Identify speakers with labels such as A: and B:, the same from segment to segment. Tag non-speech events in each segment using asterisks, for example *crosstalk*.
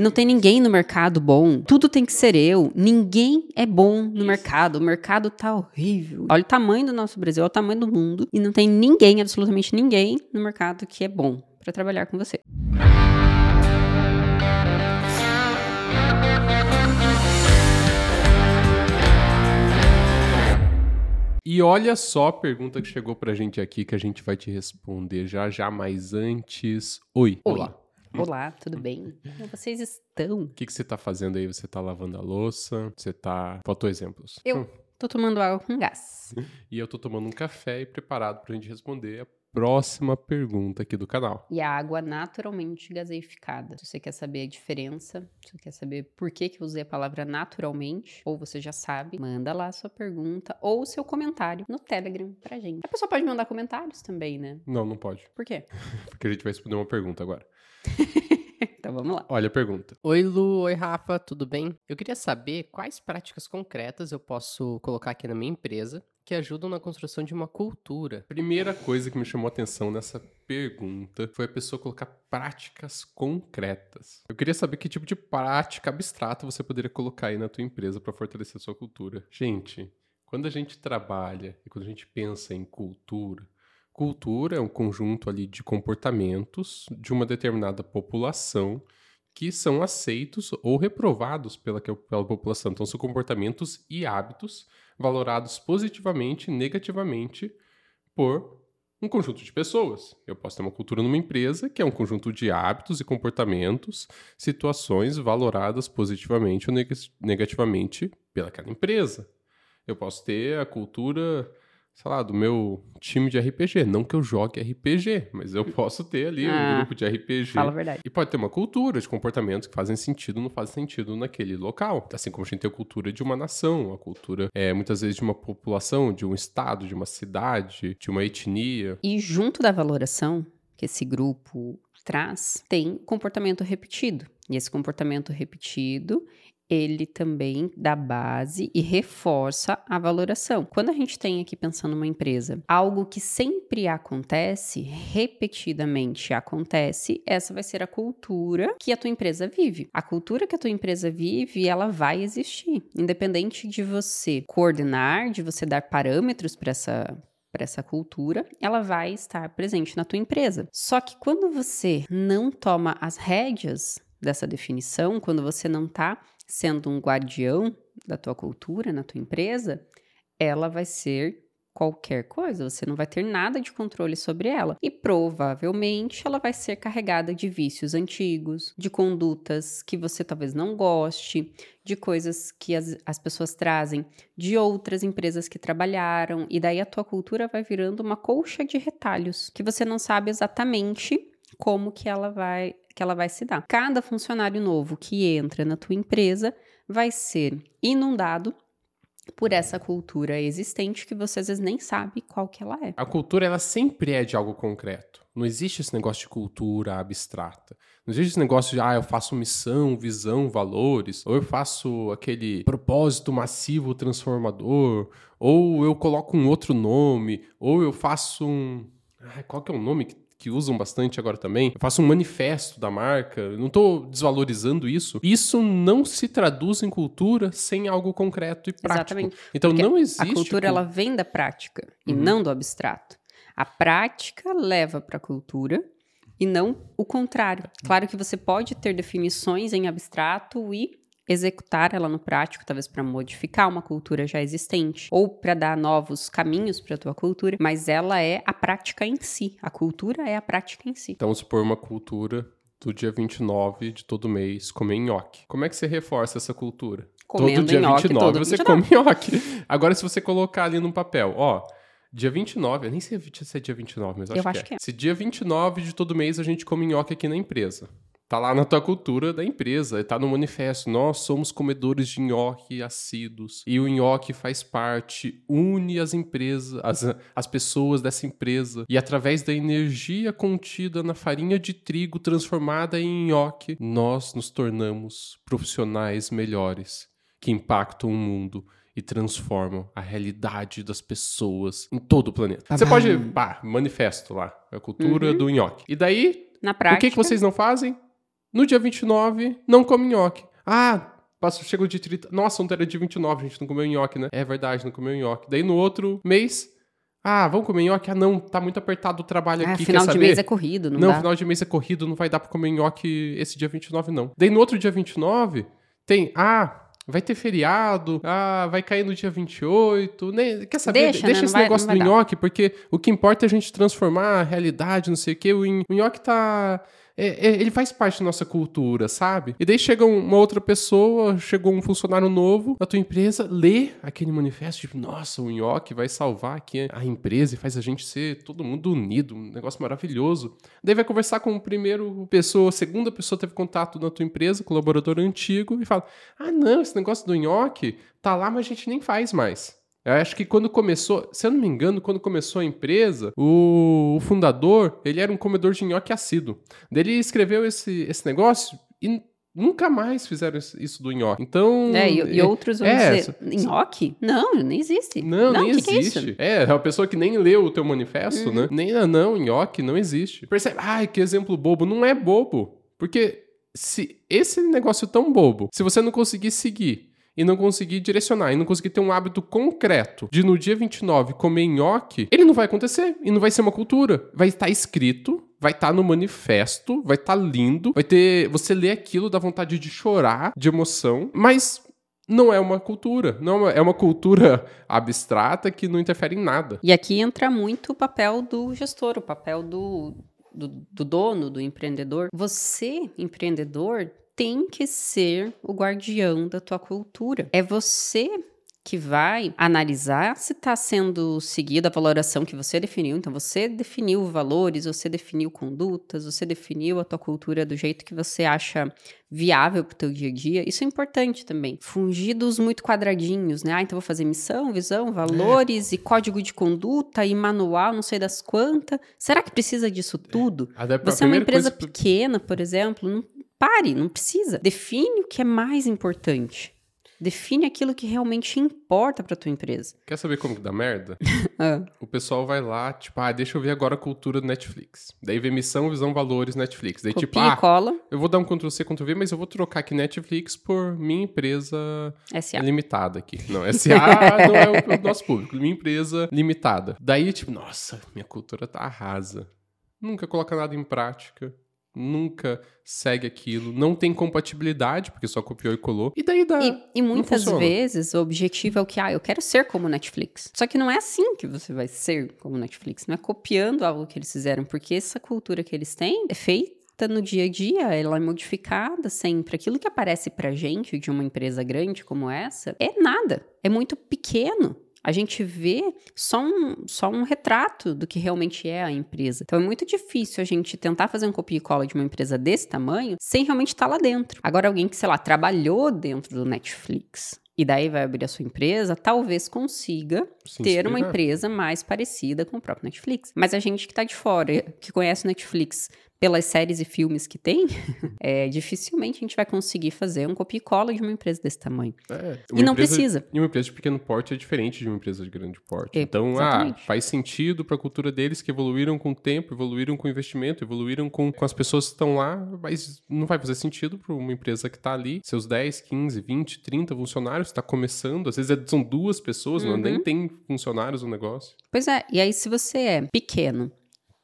A: Não tem ninguém no mercado bom. Tudo tem que ser eu. Ninguém é bom no mercado. O mercado tá horrível. Olha o tamanho do nosso Brasil, olha o tamanho do mundo. E não tem ninguém, absolutamente ninguém, no mercado que é bom para trabalhar com você.
B: E olha só a pergunta que chegou pra gente aqui que a gente vai te responder já já, mas antes. Oi,
A: Oi.
B: Olá. *laughs*
A: Tudo bem? Como vocês estão?
B: O que, que você tá fazendo aí? Você tá lavando a louça? Você tá. Faltou exemplos.
A: Eu
B: Hum.
A: tô tomando água com gás. *laughs*
B: E eu tô tomando um café e preparado pra gente responder a próxima pergunta aqui do canal.
A: E a água naturalmente gaseificada. Se você quer saber a diferença, se você quer saber por que, que eu usei a palavra naturalmente, ou você já sabe, manda lá a sua pergunta ou seu comentário no Telegram pra gente. A pessoa pode mandar comentários também, né?
B: Não, não pode.
A: Por quê? *laughs*
B: Porque a gente vai responder uma pergunta agora. *laughs*
A: Então vamos lá.
B: Olha a pergunta.
C: Oi, Lu. Oi, Rafa. Tudo bem? Eu queria saber quais práticas concretas eu posso colocar aqui na minha empresa que ajudam na construção de uma cultura.
B: Primeira coisa que me chamou a atenção nessa pergunta foi a pessoa colocar práticas concretas. Eu queria saber que tipo de prática abstrata você poderia colocar aí na tua empresa para fortalecer a sua cultura. Gente, quando a gente trabalha e quando a gente pensa em cultura, cultura é um conjunto ali de comportamentos de uma determinada população que são aceitos ou reprovados pela, pela população. Então, são comportamentos e hábitos valorados positivamente negativamente por um conjunto de pessoas. Eu posso ter uma cultura numa empresa que é um conjunto de hábitos e comportamentos, situações valoradas positivamente ou neg negativamente pelaquela empresa. Eu posso ter a cultura, sei lá, do meu time de RPG. Não que eu jogue RPG, mas eu posso ter ali
A: Ah,
B: um grupo de RPG.
A: Fala a verdade.
B: E pode ter uma cultura de comportamentos que fazem sentido ou não fazem sentido naquele local. Assim como a gente tem a cultura de uma nação, a cultura, é, muitas vezes, de uma população, de um estado, de uma cidade, de uma etnia.
A: E junto da valoração que esse grupo traz, tem comportamento repetido. E esse comportamento repetido, ele também dá base e reforça a valoração. Quando a gente tem aqui pensando numa empresa, algo que sempre acontece, repetidamente acontece, essa vai ser a cultura que a tua empresa vive. A cultura que a tua empresa vive, ela vai existir, independente de você coordenar, de você dar parâmetros para essa para essa cultura, ela vai estar presente na tua empresa. Só que quando você não toma as rédeas dessa definição, quando você não está sendo um guardião da tua cultura na tua empresa, ela vai ser qualquer coisa, você não vai ter nada de controle sobre ela. E provavelmente ela vai ser carregada de vícios antigos, de condutas que você talvez não goste, de coisas que as, as pessoas trazem de outras empresas que trabalharam, e daí a tua cultura vai virando uma colcha de retalhos que você não sabe exatamente como que ela vai que ela vai se dar. Cada funcionário novo que entra na tua empresa vai ser inundado por essa cultura existente que você às vezes nem sabe qual que ela é.
B: A cultura, ela sempre é de algo concreto. Não existe esse negócio de cultura abstrata. Não existe esse negócio de, ah, eu faço missão, visão, valores, ou eu faço aquele propósito massivo transformador, ou eu coloco um outro nome, ou eu faço um. Ai, qual que é o nome que que usam bastante agora também. Eu faço um manifesto da marca, eu não estou desvalorizando isso. Isso não se traduz em cultura sem algo concreto e prático.
A: Exatamente.
B: Então
A: Porque
B: não existe.
A: A cultura
B: cul-
A: ela vem da prática e
B: Uhum.
A: não do abstrato. A prática leva para a cultura e não o contrário. Claro que você pode ter definições em abstrato e executar ela no prático, talvez para modificar uma cultura já existente ou para dar novos caminhos para a tua cultura, mas ela é a prática em si. A cultura é a prática em si.
B: Então, vamos supor uma cultura do dia 29 de todo mês comer nhoque. Como é que você reforça essa cultura?
A: Comendo
B: todo dia
A: nhoque
B: 29
A: todo
B: você
A: 29.
B: come *laughs* nhoque. Agora, se você colocar ali no papel, ó, dia 29, eu nem sei se é dia 29, mas eu,
A: Eu
B: acho,
A: acho
B: que,
A: que
B: é.
A: é.
B: Se dia 29 de todo mês a gente come nhoque aqui na empresa. Tá lá na tua cultura da empresa, tá no manifesto. Nós somos comedores de nhoque assíduos. E o nhoque faz parte, une as empresas, as, as pessoas dessa empresa. E através da energia contida na farinha de trigo transformada em nhoque, nós nos tornamos profissionais melhores que impactam o mundo e transformam a realidade das pessoas em todo o planeta. Você
A: Babá.
B: pode, pá, manifesto lá, a cultura
A: Uhum.
B: do nhoque. E daí,
A: Na
B: o
A: prática,
B: que, que vocês não fazem? No dia 29, não come nhoque. Ah, Passou, chega o dia 30. Nossa, ontem era dia 29, a gente não comeu nhoque, né? É verdade, não comeu nhoque. Daí no outro mês, ah, vamos comer nhoque? Ah, não, tá muito apertado o trabalho
A: Ah,
B: aqui.
A: final de mês é corrido, não,
B: Não,
A: dá.
B: final de mês é corrido, não vai dar pra comer nhoque esse dia 29, não. Daí no outro dia 29, tem, ah, vai ter feriado, ah, vai cair no dia 28. Nem, quer saber?
A: Deixa,
B: Deixa,
A: né?
B: Esse
A: vai-
B: negócio do nhoque, porque o que importa é a gente transformar a realidade, não sei o quê. O nhoque tá. É- é- ele faz parte da nossa cultura, sabe? E daí chega um- uma outra pessoa, chegou um funcionário novo na tua empresa, lê aquele manifesto, tipo, nossa, o nhoque vai salvar aqui a empresa e faz a gente ser todo mundo unido, um negócio maravilhoso. Daí vai conversar com o primeiro pessoa, a segunda pessoa teve contato na tua empresa, colaborador antigo, e fala: Ah, não, esse negócio do nhoque tá lá, mas a gente nem faz mais. Eu acho que quando começou, se eu não me engano, quando começou a empresa, o, o fundador, ele era um comedor de nhoque assíduo. Ele escreveu esse, esse negócio e nunca mais fizeram isso do nhoque. Então...
A: É, e, e outros vão
B: é,
A: dizer, nhoque? Não, nem existe.
B: não, nem
A: o que que é
B: existe. é, é uma pessoa que nem leu o teu manifesto,
A: Uhum.
B: né? Nem, ah, não, nhoque não existe. Percebe? Ai, que exemplo bobo. Não é bobo. Porque se esse negócio tão bobo, se você não conseguir seguir e não conseguir direcionar e não conseguir ter um hábito concreto de no dia 29 comer nhoque, ele não vai acontecer e não vai ser uma cultura. Vai estar escrito, vai estar no manifesto, vai estar lindo, vai ter. Você lê aquilo, dá vontade de chorar, de emoção, mas não é uma cultura. Não é uma, é uma cultura *laughs* abstrata que não interfere em nada.
A: E aqui entra muito o papel do gestor, o papel do, do, do dono, do empreendedor. Você, empreendedor, tem que ser o guardião da tua cultura. É você que vai analisar se está sendo seguida a valoração que você definiu. Então, você definiu valores, você definiu condutas, você definiu a tua cultura do jeito que você acha viável para o teu dia a dia. Isso é importante também. Fugir dos muito quadradinhos, né? Ah, então vou fazer missão, visão, valores e código de conduta e manual, não sei das quantas. Será que precisa disso tudo?
B: Até pra
A: Você é uma empresa
B: coisa-
A: pequena, por exemplo, não pare, não precisa. Define o que é mais importante. Define aquilo que realmente importa para tua empresa.
B: Quer saber como que dá merda? *laughs*
A: Ah,
B: O pessoal vai lá, tipo, ah, deixa eu ver agora a cultura do Netflix. Daí vê missão, visão, valores, Netflix. Daí, tipo,
A: copia e
B: ah,
A: cola,
B: eu vou dar um Ctrl-C, Ctrl-V, mas eu vou trocar aqui Netflix por minha empresa
A: SA.
B: limitada aqui. Não, *laughs* SA não é o, o nosso público. Minha empresa limitada. Daí, tipo, nossa, minha cultura tá rasa. Nunca coloca nada em prática. Nunca segue aquilo. Não tem compatibilidade, porque só copiou e colou. E daí dá.
A: E, e muitas vezes o objetivo é o que, ah, eu quero ser como Netflix. Só que não é assim que você vai ser como Netflix. Não é copiando algo que eles fizeram, porque essa cultura que eles têm é feita no dia a dia, ela é modificada sempre. Aquilo que aparece pra gente de uma empresa grande como essa é nada, é muito pequeno. A gente vê só um, só um retrato do que realmente é a empresa. Então é muito difícil a gente tentar fazer um copia e cola de uma empresa desse tamanho sem realmente estar lá dentro. Agora, alguém que, sei lá, trabalhou dentro do Netflix e daí vai abrir a sua empresa, talvez consiga ter uma
B: inspirar.
A: empresa mais parecida com o próprio Netflix. Mas a gente que tá de fora, que conhece o Netflix pelas séries e filmes que tem, *laughs* é, dificilmente a gente vai conseguir fazer um copia e cola de uma empresa desse tamanho.
B: É,
A: E não
B: empresa-
A: precisa.
B: E uma empresa de pequeno porte é diferente de uma empresa de grande porte.
A: É,
B: então, ah, faz sentido para a cultura deles que evoluíram com o tempo, evoluíram com o investimento, evoluíram com, com as pessoas que estão lá, mas não vai fazer sentido para uma empresa que está ali, seus 10, 15, 20, 30 funcionários, está começando, às vezes é- são duas pessoas, não,
A: Uhum.
B: nem tem funcionários no negócio.
A: Pois é, e aí se você é pequeno,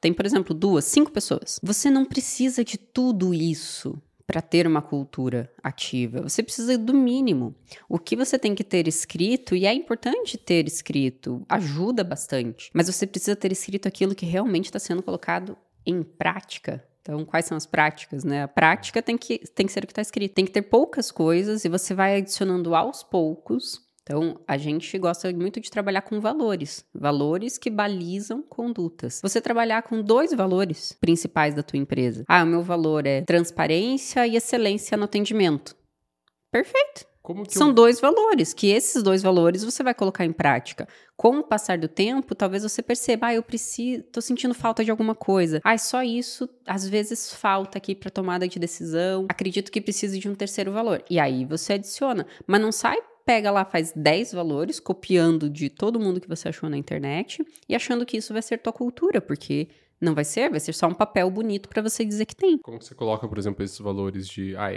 A: tem, por exemplo, duas, cinco pessoas, você não precisa de tudo isso para ter uma cultura ativa. Você precisa do mínimo. O que você tem que ter escrito, e é importante ter escrito, ajuda bastante, mas você precisa ter escrito aquilo que realmente está sendo colocado em prática. Então, quais são as práticas, né? A prática tem que, tem que ser o que está escrito. Tem que ter poucas coisas e você vai adicionando aos poucos então, a gente gosta muito de trabalhar com valores, valores que balizam condutas. Você trabalhar com dois valores principais da tua empresa. Ah, o meu valor é transparência e excelência no atendimento. Perfeito.
B: Como que
A: São
B: eu-
A: dois valores, que esses dois valores você vai colocar em prática. Com o passar do tempo, talvez você perceba, ah, eu preciso, tô sentindo falta de alguma coisa. Ah, só isso, às vezes falta aqui para tomada de decisão. Acredito que precise de um terceiro valor. E aí você adiciona, mas não sai pega lá, faz 10 valores, copiando de todo mundo que você achou na internet e achando que isso vai ser tua cultura, porque Não vai ser, vai ser só um papel bonito para você dizer que tem.
B: Como que você coloca, por exemplo, esses valores de. Ah,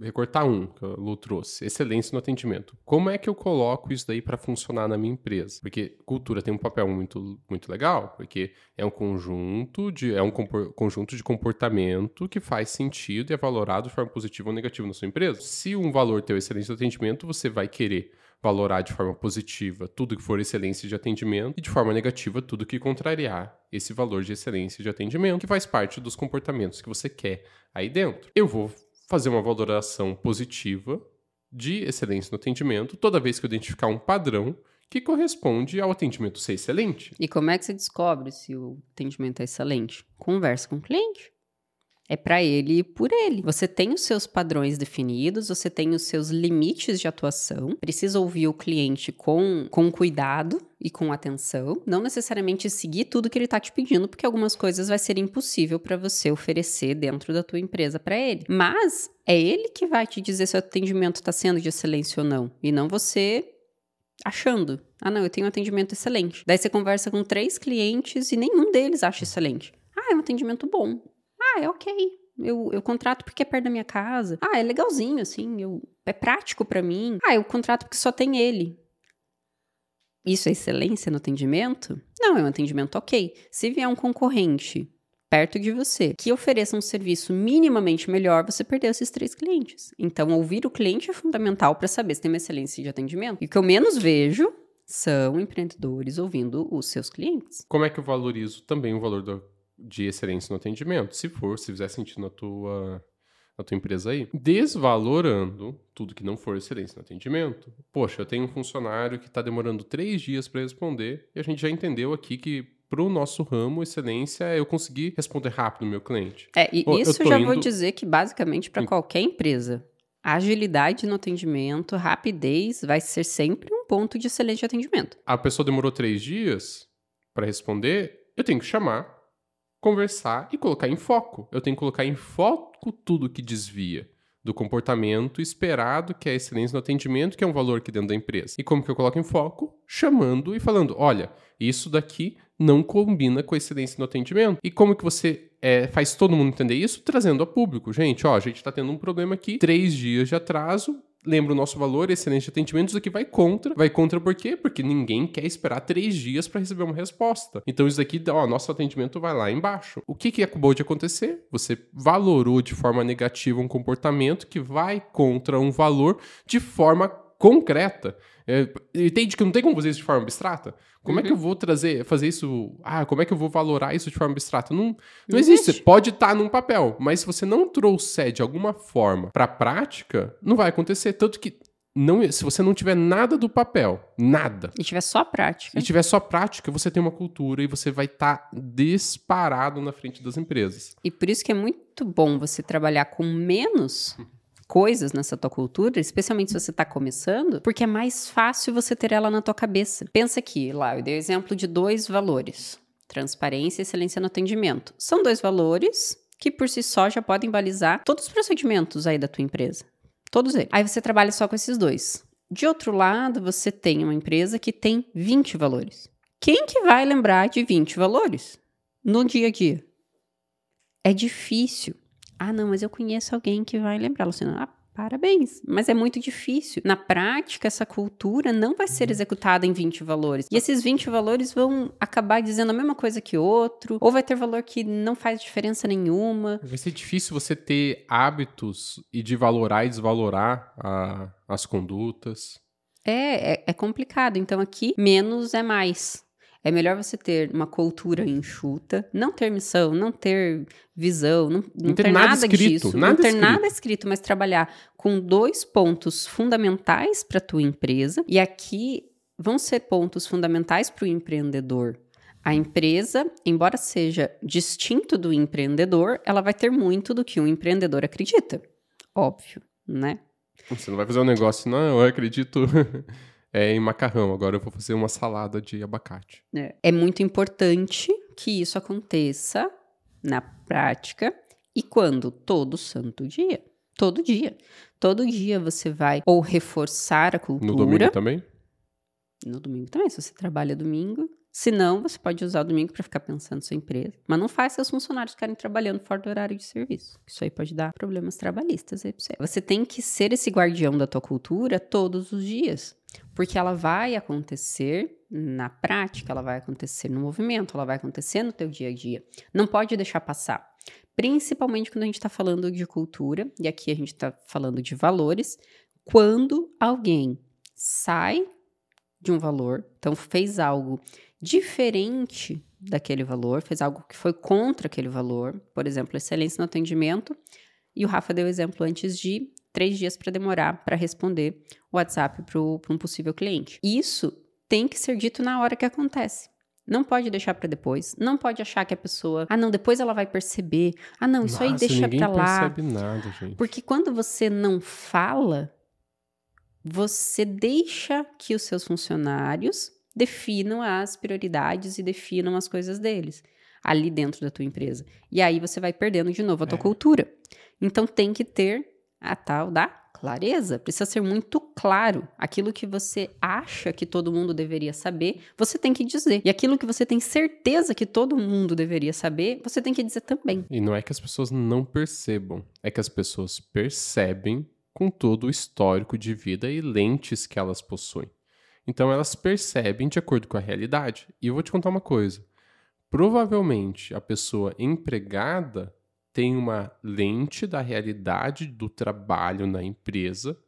B: recortar um que o Lu trouxe, excelência no atendimento. Como é que eu coloco isso daí para funcionar na minha empresa? Porque cultura tem um papel muito, muito legal, porque é um conjunto de é um conjunto de comportamento que faz sentido e é valorado de forma positiva ou negativa na sua empresa. Se um valor tem excelência no atendimento, você vai querer valorar de forma positiva tudo que for excelência de atendimento e de forma negativa tudo que contrariar esse valor de excelência de atendimento, que faz parte dos comportamentos que você quer aí dentro. Eu vou fazer uma valoração positiva de excelência no atendimento toda vez que eu identificar um padrão que corresponde ao atendimento ser excelente.
A: E como é que você descobre se o atendimento é excelente? Conversa com o cliente. É para ele e por ele. Você tem os seus padrões definidos, você tem os seus limites de atuação. Precisa ouvir o cliente com, com cuidado e com atenção. Não necessariamente seguir tudo que ele está te pedindo, porque algumas coisas vai ser impossível para você oferecer dentro da tua empresa para ele. Mas é ele que vai te dizer se o atendimento está sendo de excelência ou não, e não você achando. Ah, não, eu tenho um atendimento excelente. Daí você conversa com três clientes e nenhum deles acha excelente. Ah, é um atendimento bom. Ah, é ok. Eu, eu contrato porque é perto da minha casa. Ah, é legalzinho, assim. Eu, é prático para mim. Ah, eu contrato porque só tem ele. Isso é excelência no atendimento? Não, é um atendimento ok. Se vier um concorrente perto de você que ofereça um serviço minimamente melhor, você perdeu esses três clientes. Então, ouvir o cliente é fundamental para saber se tem uma excelência de atendimento. E o que eu menos vejo são empreendedores ouvindo os seus clientes.
B: Como é que eu valorizo também o valor do, de excelência no atendimento? Se for, se fizer sentido na tua na tua empresa aí, desvalorando tudo que não for excelência no atendimento. Poxa, eu tenho um funcionário que está demorando três dias para responder e a gente já entendeu aqui que para o nosso ramo, excelência é eu conseguir responder rápido o meu cliente.
A: É, e Pô, isso já indo... vou dizer que basicamente para qualquer empresa. Agilidade no atendimento, rapidez vai ser sempre um ponto de excelente atendimento.
B: A pessoa demorou três dias para responder, eu tenho que chamar, conversar e colocar em foco. Eu tenho que colocar em foco tudo que desvia do comportamento esperado, que é a excelência no atendimento, que é um valor aqui dentro da empresa. E como que eu coloco em foco? Chamando e falando, olha, isso daqui não combina com a excelência no atendimento. E como que você é, faz todo mundo entender isso? Trazendo a público. Gente, ó, a gente está tendo um problema aqui, três dias de atraso, lembra o nosso valor, excelente atendimento, isso aqui vai contra. Vai contra por quê? Porque ninguém quer esperar três dias para receber uma resposta. Então isso aqui, ó, nosso atendimento vai lá embaixo. O que, que acabou de acontecer? Você valorou de forma negativa um comportamento que vai contra um valor de forma concreta. É, entende que não tem como fazer isso de forma abstrata? Como uhum. é que eu uhum. vou trazer, fazer isso? Ah, como é que eu vou valorar isso de forma abstrata? Não, não, não existe. existe. Pode estar tá num papel, mas se você não trouxer de alguma forma para a prática, não vai acontecer. Tanto que não, se você não tiver nada do papel, nada.
A: E tiver só prática.
B: E tiver só prática, você tem uma cultura e você vai estar tá disparado na frente das empresas.
A: E por isso que é muito bom você trabalhar com menos coisas nessa tua cultura, especialmente se você está começando, porque é mais fácil você ter ela na tua cabeça. Pensa aqui, lá, eu dei o exemplo de dois valores: transparência e excelência no atendimento. São dois valores que por si só já podem balizar todos os procedimentos aí da tua empresa. Todos eles. Aí você trabalha só com esses dois. De outro lado, você tem uma empresa que tem 20 valores. Quem que vai lembrar de 20 valores no dia a dia? É difícil. Ah, não, mas eu conheço alguém que vai lembrar, Luciana. Ah, Parabéns, mas é muito difícil. Na prática, essa cultura não vai ser executada em 20 valores. E esses 20 valores vão acabar dizendo a mesma coisa que outro, ou vai ter valor que não faz diferença nenhuma.
B: Vai ser difícil você ter hábitos e de valorar e desvalorar a, as condutas.
A: É, é, é complicado. Então aqui, menos é mais. É melhor você ter uma cultura enxuta, não ter missão, não ter visão, não, não, não ter, ter, nada, nada escrito, disso, nada não ter escrito. nada escrito, mas trabalhar com dois pontos fundamentais para a tua empresa. E aqui vão ser pontos fundamentais para o empreendedor. A empresa, embora seja distinto do empreendedor, ela vai ter muito do que um empreendedor acredita. Óbvio, né?
B: Você não vai fazer um negócio, não, eu acredito *laughs* é, em macarrão, agora eu vou fazer uma salada de abacate.
A: É. é muito importante que isso aconteça na prática e quando? Todo santo dia. Todo dia. Todo dia você vai ou reforçar a cultura.
B: No domingo também?
A: No domingo também. Se você trabalha domingo, Se não, você pode usar o domingo para ficar pensando na sua empresa. Mas não faz seus funcionários ficarem trabalhando fora do horário de serviço. Isso aí pode dar problemas trabalhistas aí pra você. Você tem que ser esse guardião da tua cultura todos os dias. Porque ela vai acontecer na prática, ela vai acontecer no movimento, ela vai acontecer no teu dia a dia. Não pode deixar passar. Principalmente quando a gente está falando de cultura, e aqui a gente está falando de valores, quando alguém sai de um valor, então fez algo diferente daquele valor, fez algo que foi contra aquele valor, por exemplo, excelência no atendimento, e o Rafa deu exemplo antes de três dias para demorar para responder o WhatsApp para um possível cliente. Isso tem que ser dito na hora que acontece. Não pode deixar para depois. Não pode achar que a pessoa, ah, não, depois ela vai perceber. Ah, não, isso Nossa, aí deixa para lá.
B: Percebe nada, gente.
A: Porque quando você não fala, você deixa que os seus funcionários definam as prioridades e definam as coisas deles ali dentro da tua empresa. E aí você vai perdendo de novo a tua é. cultura. Então tem que ter a tal da clareza, precisa ser muito claro. Aquilo que você acha que todo mundo deveria saber, você tem que dizer. E aquilo que você tem certeza que todo mundo deveria saber, você tem que dizer também.
B: E não é que as pessoas não percebam, é que as pessoas percebem com todo o histórico de vida e lentes que elas possuem. Então elas percebem de acordo com a realidade. E eu vou te contar uma coisa. Provavelmente a pessoa empregada tem uma lente da realidade do trabalho na empresa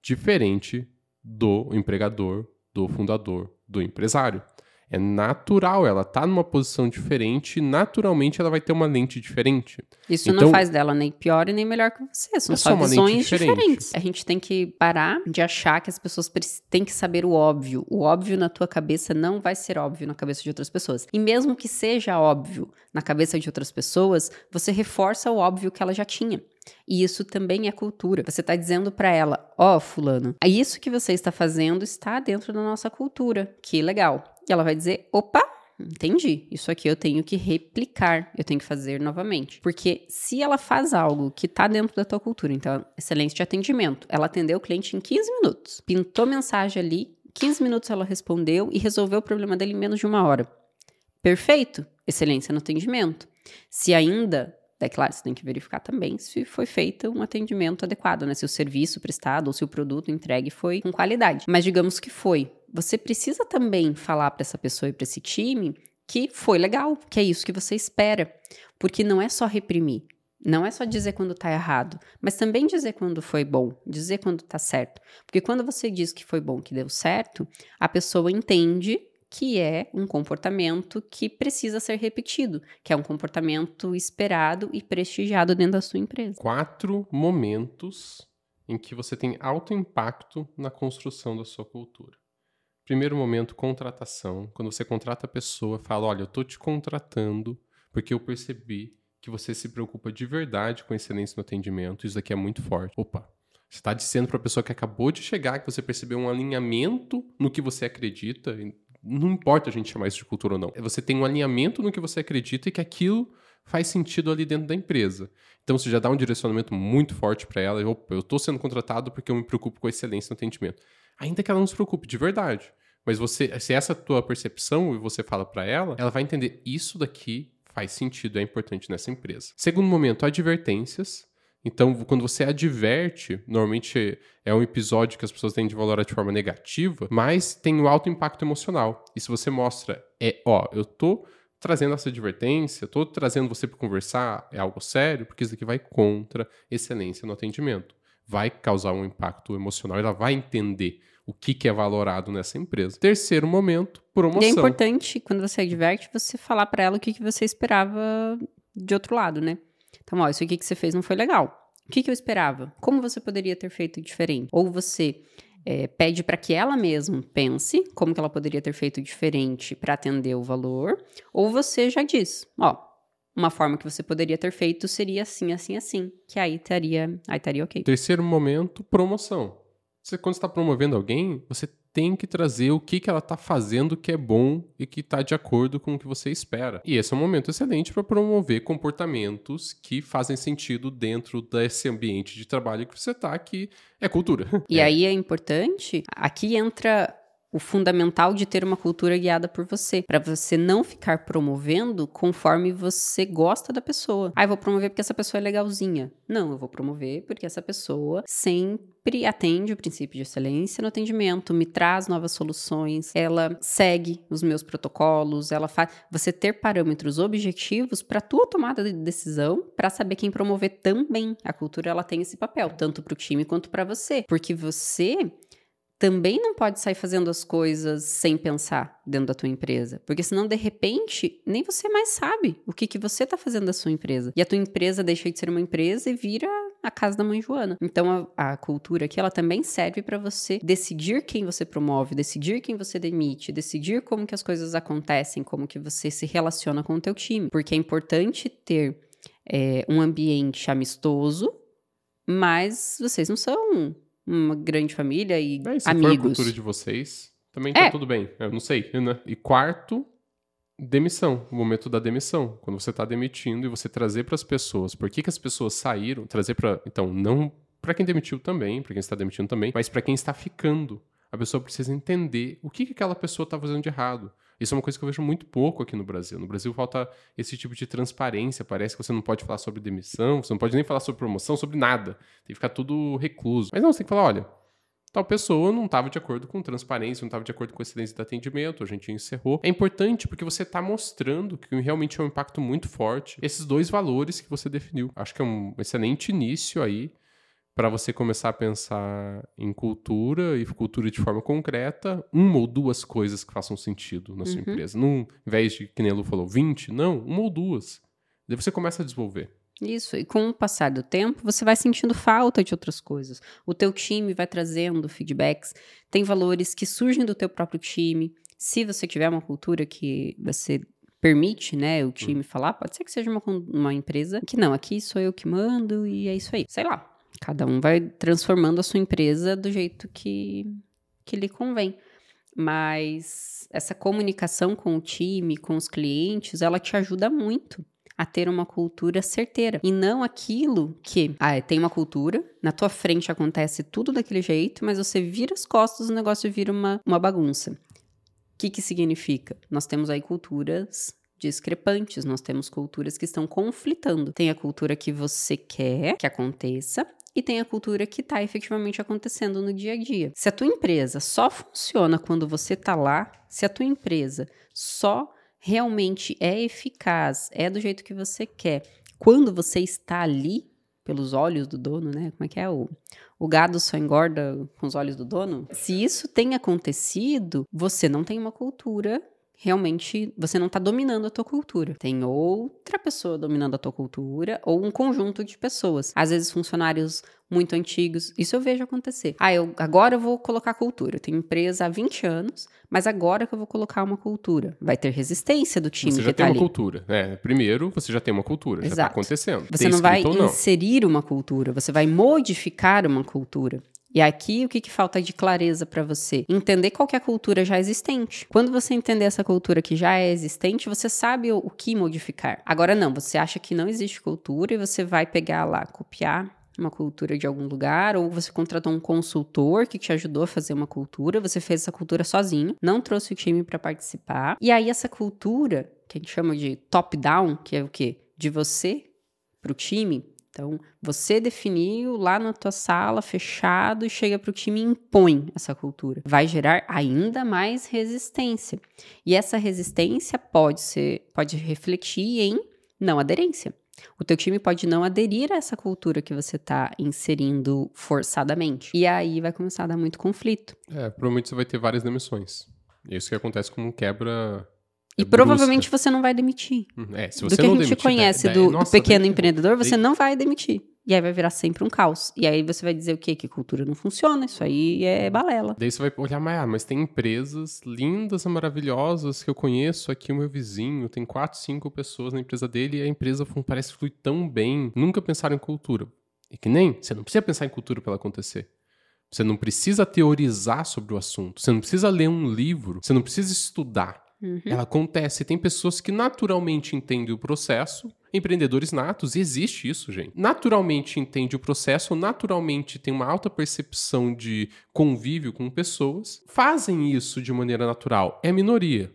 B: diferente do empregador, do fundador, do empresário. É natural, ela tá numa posição diferente, naturalmente ela vai ter uma lente diferente.
A: Isso então, não faz dela nem pior e nem melhor que você, são é só, só visões diferente. diferentes. A gente tem que parar de achar que as pessoas têm que saber o óbvio. O óbvio na tua cabeça não vai ser óbvio na cabeça de outras pessoas. E mesmo que seja óbvio na cabeça de outras pessoas, você reforça o óbvio que ela já tinha. E isso também é cultura. Você está dizendo para ela: Ó, oh, Fulano, isso que você está fazendo está dentro da nossa cultura. Que legal. E ela vai dizer: opa, Entendi. Isso aqui eu tenho que replicar, eu tenho que fazer novamente. Porque se ela faz algo que está dentro da tua cultura, então, excelência de atendimento, ela atendeu o cliente em 15 minutos, pintou mensagem ali, 15 minutos ela respondeu e resolveu o problema dele em menos de uma hora. Perfeito. Excelência no atendimento. Se ainda Daí, claro, você tem que verificar também se foi feito um atendimento adequado, né? Se o serviço prestado ou se o produto entregue foi com qualidade. Mas digamos que foi. Você precisa também falar para essa pessoa e para esse time que foi legal, que é isso que você espera. Porque não é só reprimir. Não é só dizer quando tá errado, mas também dizer quando foi bom, dizer quando tá certo. Porque quando você diz que foi bom, que deu certo, a pessoa entende que é um comportamento que precisa ser repetido, que é um comportamento esperado e prestigiado dentro da sua empresa.
B: Quatro momentos em que você tem alto impacto na construção da sua cultura. Primeiro momento, contratação. Quando você contrata a pessoa, fala: Olha, eu estou te contratando porque eu percebi que você se preocupa de verdade com excelência no atendimento. Isso aqui é muito forte. Opa, você está dizendo para a pessoa que acabou de chegar que você percebeu um alinhamento no que você acredita, não importa a gente chamar isso de cultura ou não. Você tem um alinhamento no que você acredita e que aquilo faz sentido ali dentro da empresa. Então você já dá um direcionamento muito forte para ela. Opa, eu estou sendo contratado porque eu me preocupo com excelência no atendimento. Ainda que ela não se preocupe de verdade. Mas você, se essa tua percepção e você fala para ela, ela vai entender isso daqui faz sentido, é importante nessa empresa. Segundo momento, advertências. Então, quando você adverte, normalmente é um episódio que as pessoas têm de valorar de forma negativa, mas tem um alto impacto emocional. E se você mostra, é, ó, eu tô trazendo essa advertência, tô trazendo você para conversar, é algo sério, porque isso aqui vai contra excelência no atendimento. Vai causar um impacto emocional, ela vai entender o que, que é valorado nessa empresa. Terceiro momento, promoção.
A: E é importante, quando você adverte, você falar para ela o que, que você esperava de outro lado, né? Então, ó, isso aqui que você fez não foi legal. O que, que eu esperava? Como você poderia ter feito diferente? Ou você é, pede para que ela mesma pense como que ela poderia ter feito diferente para atender o valor, ou você já diz, ó, uma forma que você poderia ter feito seria assim, assim, assim, que aí estaria, aí estaria ok.
B: Terceiro momento, promoção. Você, quando está promovendo alguém, você tem que trazer o que, que ela está fazendo que é bom e que está de acordo com o que você espera. E esse é um momento excelente para promover comportamentos que fazem sentido dentro desse ambiente de trabalho que você está, que é cultura.
A: E é. aí é importante, aqui entra o fundamental de ter uma cultura guiada por você, para você não ficar promovendo conforme você gosta da pessoa. Ah, eu vou promover porque essa pessoa é legalzinha. Não, eu vou promover porque essa pessoa sempre atende o princípio de excelência no atendimento, me traz novas soluções, ela segue os meus protocolos, ela faz você ter parâmetros objetivos para tua tomada de decisão, para saber quem promover também. A cultura ela tem esse papel, tanto para o time quanto para você, porque você também não pode sair fazendo as coisas sem pensar dentro da tua empresa, porque senão de repente nem você mais sabe o que que você está fazendo da sua empresa. E a tua empresa deixa de ser uma empresa e vira a casa da mãe Joana. Então a, a cultura aqui ela também serve para você decidir quem você promove, decidir quem você demite, decidir como que as coisas acontecem, como que você se relaciona com o teu time, porque é importante ter é, um ambiente amistoso, mas vocês não são uma grande família e
B: É, se
A: amigos.
B: for a cultura de vocês, também tá
A: É.
B: tudo bem. Eu não sei, né? E quarto, demissão. O momento da demissão. Quando você tá demitindo e você trazer para as pessoas. Por que, que as pessoas saíram? Trazer para Então, não para quem demitiu também, para quem está demitindo também, mas para quem está ficando. A pessoa precisa entender o que, que aquela pessoa tá fazendo de errado. Isso é uma coisa que eu vejo muito pouco aqui no Brasil. No Brasil falta esse tipo de transparência. Parece que você não pode falar sobre demissão, você não pode nem falar sobre promoção, sobre nada. Tem que ficar tudo recluso. Mas não, você tem que falar, olha, tal pessoa não estava de acordo com transparência, não estava de acordo com a excelência do atendimento, a gente encerrou. É importante porque você está mostrando que realmente é um impacto muito forte esses dois valores que você definiu. Acho que é um excelente início aí para você começar a pensar em cultura e cultura de forma concreta, uma ou duas coisas que façam sentido na sua
A: Uhum.
B: empresa. Não, em vez de, que nem a Lu falou, 20, não, uma ou duas. Daí você começa a desenvolver.
A: Isso, e com o passar do tempo, você vai sentindo falta de outras coisas. O teu time vai trazendo feedbacks, tem valores que surgem do teu próprio time. Se você tiver uma cultura que você permite, né, o time falar, pode ser que seja uma, uma empresa que não, aqui sou eu que mando e é isso aí. Sei lá, cada um vai transformando a sua empresa do jeito que, que lhe convém. Mas essa comunicação com o time, com os clientes, ela te ajuda muito a ter uma cultura certeira e não aquilo que ah, tem uma cultura, na tua frente acontece tudo daquele jeito, mas você vira as costas, o negócio vira uma, uma bagunça. O que que significa? Nós temos aí culturas discrepantes, nós temos culturas que estão conflitando. Tem a cultura que você quer que aconteça e tem a cultura que está efetivamente acontecendo no dia a dia. Se a tua empresa só funciona quando você está lá, se a tua empresa só realmente é eficaz, é do jeito que você quer, quando você está ali, pelos olhos do dono, né? Como é que é o, o gado só engorda com os olhos do dono? Se isso tem acontecido, você não tem uma cultura realmente você não está dominando a tua cultura. Tem outra pessoa dominando a tua cultura ou um conjunto de pessoas. Às vezes funcionários muito antigos, isso eu vejo acontecer. Ah, eu agora eu vou colocar cultura. Eu tenho empresa há 20 anos, mas agora que eu vou colocar uma cultura, vai ter resistência do time
B: você
A: que
B: já
A: tá
B: tem uma
A: ali.
B: cultura. né? primeiro, você já tem uma cultura, já está
A: Exato.
B: acontecendo.
A: Você
B: Tem
A: não vai
B: não.
A: inserir uma cultura, você vai modificar uma cultura. E aqui o que, que falta de clareza para você? Entender qual é a cultura já existente. Quando você entender essa cultura que já é existente, você sabe o, o que modificar. Agora não, você acha que não existe cultura e você vai pegar lá, copiar uma cultura de algum lugar, ou você contratou um consultor que te ajudou a fazer uma cultura, você fez essa cultura sozinho, não trouxe o time para participar. E aí essa cultura, que a gente chama de top-down, que é o quê? De você para o time. Então, você definiu lá na tua sala, fechado, e chega para o time e impõe essa cultura. Vai gerar ainda mais resistência. E essa resistência pode ser, pode refletir em não aderência. O teu time pode não aderir a essa cultura que você está inserindo forçadamente. E aí vai começar a dar muito conflito.
B: É, provavelmente você vai ter várias demissões. É isso que acontece como quebra.
A: E
B: é,
A: provavelmente você não vai demitir.
B: Uhum, É, se
A: do
B: você
A: que a
B: não
A: gente
B: demitir,
A: conhece
B: daí-
A: do, do
B: nossa,
A: pequeno
B: daí-
A: empreendedor, você
B: daí-
A: não vai demitir. E aí vai virar sempre um caos. E aí você vai dizer o quê? Que cultura não funciona. Isso aí é balela.
B: Daí você vai olhar, mas, ah, mas tem empresas lindas e maravilhosas que eu conheço aqui, o meu vizinho, tem quatro, cinco pessoas na empresa dele e a empresa parece fluir tão bem. Nunca pensaram em cultura. E que nem, você não precisa pensar em cultura para ela acontecer. Você não precisa teorizar sobre o assunto. Você não precisa ler um livro. Você não precisa estudar.
A: Uhum.
B: Ela acontece. Tem pessoas que naturalmente entendem o processo. Empreendedores natos, existe isso, gente. Naturalmente entende o processo, naturalmente tem uma alta percepção de convívio com pessoas, fazem isso de maneira natural. É a minoria.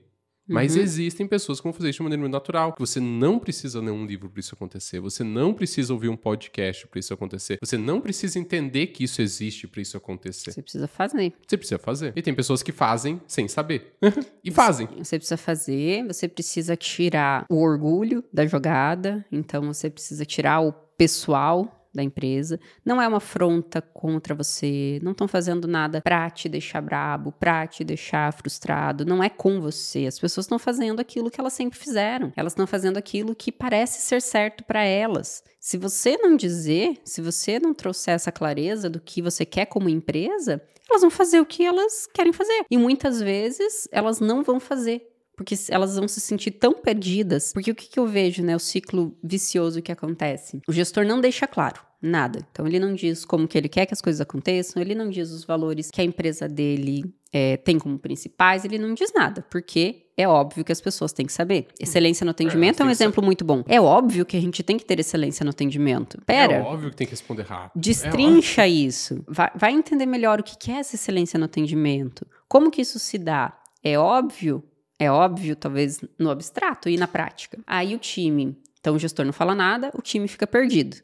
B: Mas
A: Uhum.
B: existem pessoas que vão fazer isso de maneira muito natural. que Você não precisa ler um livro para isso acontecer. Você não precisa ouvir um podcast para isso acontecer. Você não precisa entender que isso existe para isso acontecer.
A: Você precisa fazer.
B: Você precisa fazer. E tem pessoas que fazem sem saber. *laughs* e fazem.
A: Você precisa fazer, você precisa tirar o orgulho da jogada, então você precisa tirar o pessoal da empresa. Não é uma afronta contra você, não estão fazendo nada pra te deixar brabo, pra te deixar frustrado, não é com você. As pessoas estão fazendo aquilo que elas sempre fizeram. Elas estão fazendo aquilo que parece ser certo pra elas. Se você não dizer, se você não trouxer essa clareza do que você quer como empresa, elas vão fazer o que elas querem fazer. E muitas vezes elas não vão fazer. Porque elas vão se sentir tão perdidas. Porque o que, que eu vejo, né? O ciclo vicioso que acontece. O gestor não deixa claro nada. Então, ele não diz como que ele quer que as coisas aconteçam, ele não diz os valores que a empresa dele é, tem como principais, ele não diz nada. Porque é óbvio que as pessoas têm que saber. Excelência no atendimento é,
B: tem
A: um exemplo muito bom. É óbvio que a gente tem que ter excelência no atendimento. Pera.
B: É óbvio que tem que responder rápido. É
A: Destrincha isso. Vai, vai entender melhor o que que é essa excelência no atendimento. Como que isso se dá? É óbvio? É óbvio, talvez no abstrato e na prática. Aí o time, então o gestor não fala nada, o time fica perdido.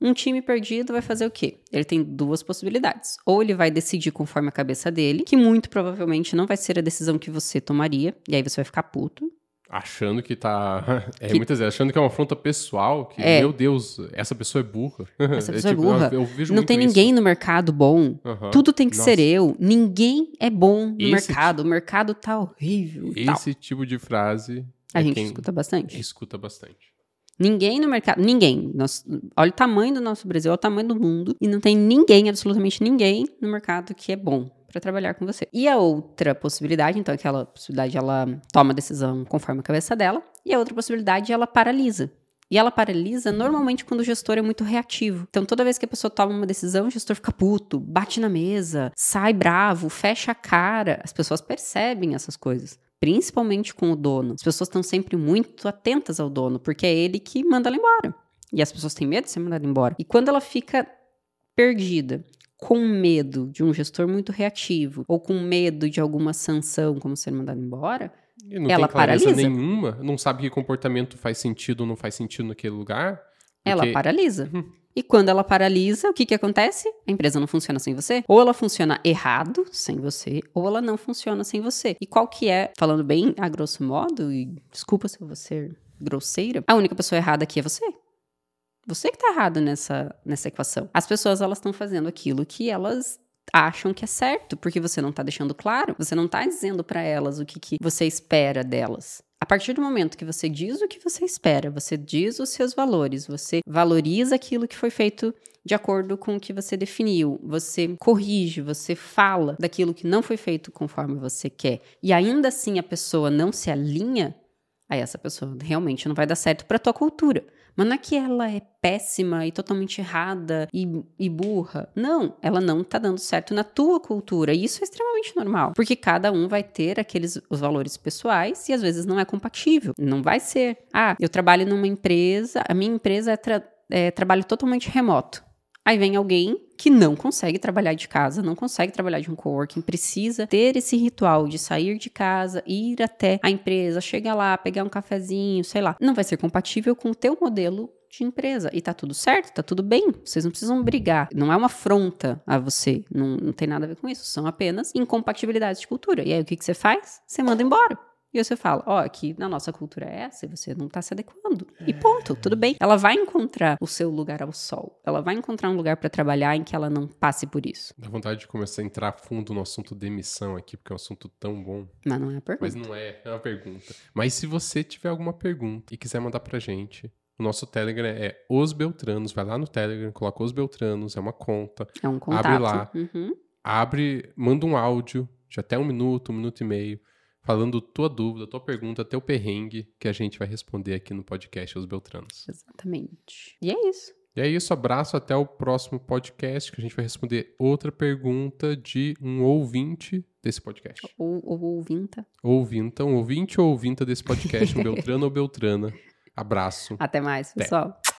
A: Um time perdido vai fazer o quê? Ele tem duas possibilidades. Ou ele vai decidir conforme a cabeça dele, que muito provavelmente não vai ser a decisão que você tomaria, e aí você vai ficar puto.
B: Achando que tá. *laughs* É,
A: Que-
B: muitas vezes, achando que é uma afronta pessoal, que,
A: É.
B: meu Deus, essa pessoa é burra.
A: Essa pessoa *laughs* é
B: tipo,
A: burra.
B: Eu, eu vejo
A: não tem
B: isso.
A: ninguém no mercado bom. Tudo tem que
B: Nossa.
A: ser eu. Ninguém é bom no
B: Esse
A: mercado. O mercado tá horrível. e tal.
B: Esse tipo de frase
A: A
B: é
A: gente
B: quem
A: escuta bastante.
B: escuta bastante.
A: Ninguém no mercado, ninguém. Nós, olha o tamanho do nosso Brasil, olha o tamanho do mundo. E não tem ninguém, absolutamente ninguém, no mercado que é bom para trabalhar com você. E a outra possibilidade, então, aquela possibilidade, ela toma a decisão conforme a cabeça dela. E a outra possibilidade, ela paralisa. E ela paralisa normalmente quando o gestor é muito reativo. Então, toda vez que a pessoa toma uma decisão, o gestor fica puto, bate na mesa, sai bravo, fecha a cara. As pessoas percebem essas coisas. Principalmente com o dono. As pessoas estão sempre muito atentas ao dono, porque é ele que manda ela embora. E as pessoas têm medo de ser mandada embora. E quando ela fica perdida, com medo de um gestor muito reativo, ou com medo de alguma sanção, como ser mandada embora,
B: E não
A: Ela
B: tem
A: paralisa.
B: nenhuma, não sabe que comportamento faz sentido ou não faz sentido naquele lugar.
A: ela
B: porque-
A: paralisa. E quando ela paralisa, o que, que acontece? A empresa não funciona sem você. Ou ela funciona errado sem você, ou ela não funciona sem você. E qual que é, falando bem a grosso modo, e desculpa se eu vou ser grosseira, a única pessoa errada aqui é você. Você que tá errado nessa, nessa equação. As pessoas, elas estão fazendo aquilo que elas acham que é certo, porque você não tá deixando claro, você não tá dizendo para elas o que, que você espera delas. A partir do momento que você diz o que você espera, você diz os seus valores, você valoriza aquilo que foi feito de acordo com o que você definiu, você corrige, você fala daquilo que não foi feito conforme você quer, e ainda assim a pessoa não se alinha, aí essa pessoa realmente não vai dar certo para tua cultura. Mas não é que ela é péssima e totalmente errada e, e burra. Não, ela não tá dando certo na tua cultura. E isso é extremamente normal. Porque cada um vai ter aqueles os valores pessoais e às vezes não é compatível. Não vai ser. Ah, eu trabalho numa empresa, a minha empresa é, tra- é trabalho totalmente remoto. Aí vem alguém que não consegue trabalhar de casa, não consegue trabalhar de um coworking, precisa ter esse ritual de sair de casa, ir até a empresa, chegar lá, pegar um cafezinho, sei lá. Não vai ser compatível com o teu modelo de empresa. E tá tudo certo, tá tudo bem. Vocês não precisam brigar. Não é uma afronta a você. Não, não tem nada a ver com isso. São apenas incompatibilidades de cultura. E aí o que, que você faz? Você manda embora. E aí você fala, ó, aqui na nossa cultura é essa e você não tá se adequando. E ponto, tudo bem. Ela vai encontrar o seu lugar ao sol. Ela vai encontrar um lugar para trabalhar em que ela não passe por isso.
B: Dá vontade de começar a entrar fundo no assunto demissão aqui, porque é um assunto tão bom.
A: Mas não é a pergunta.
B: Mas não é, é uma pergunta. Mas se você tiver alguma pergunta e quiser mandar pra gente, o nosso Telegram é Os Beltranos. Vai lá no Telegram, coloca Os Beltranos, é uma conta.
A: É um contato.
B: lá.
A: Uhum.
B: Abre, manda um áudio de até um minuto, um minuto e meio, falando tua dúvida, tua pergunta, teu perrengue, que a gente vai responder aqui no podcast Os Beltranos.
A: Exatamente. E é isso.
B: E é isso, abraço, até o próximo podcast, que a gente vai responder outra pergunta de um ouvinte desse podcast.
A: Ou, ou ouvinta.
B: Ouvinta, um ouvinte ou ouvinta desse podcast, um *laughs* Beltrano ou Beltrana. Abraço.
A: Até mais,
B: Até.
A: pessoal.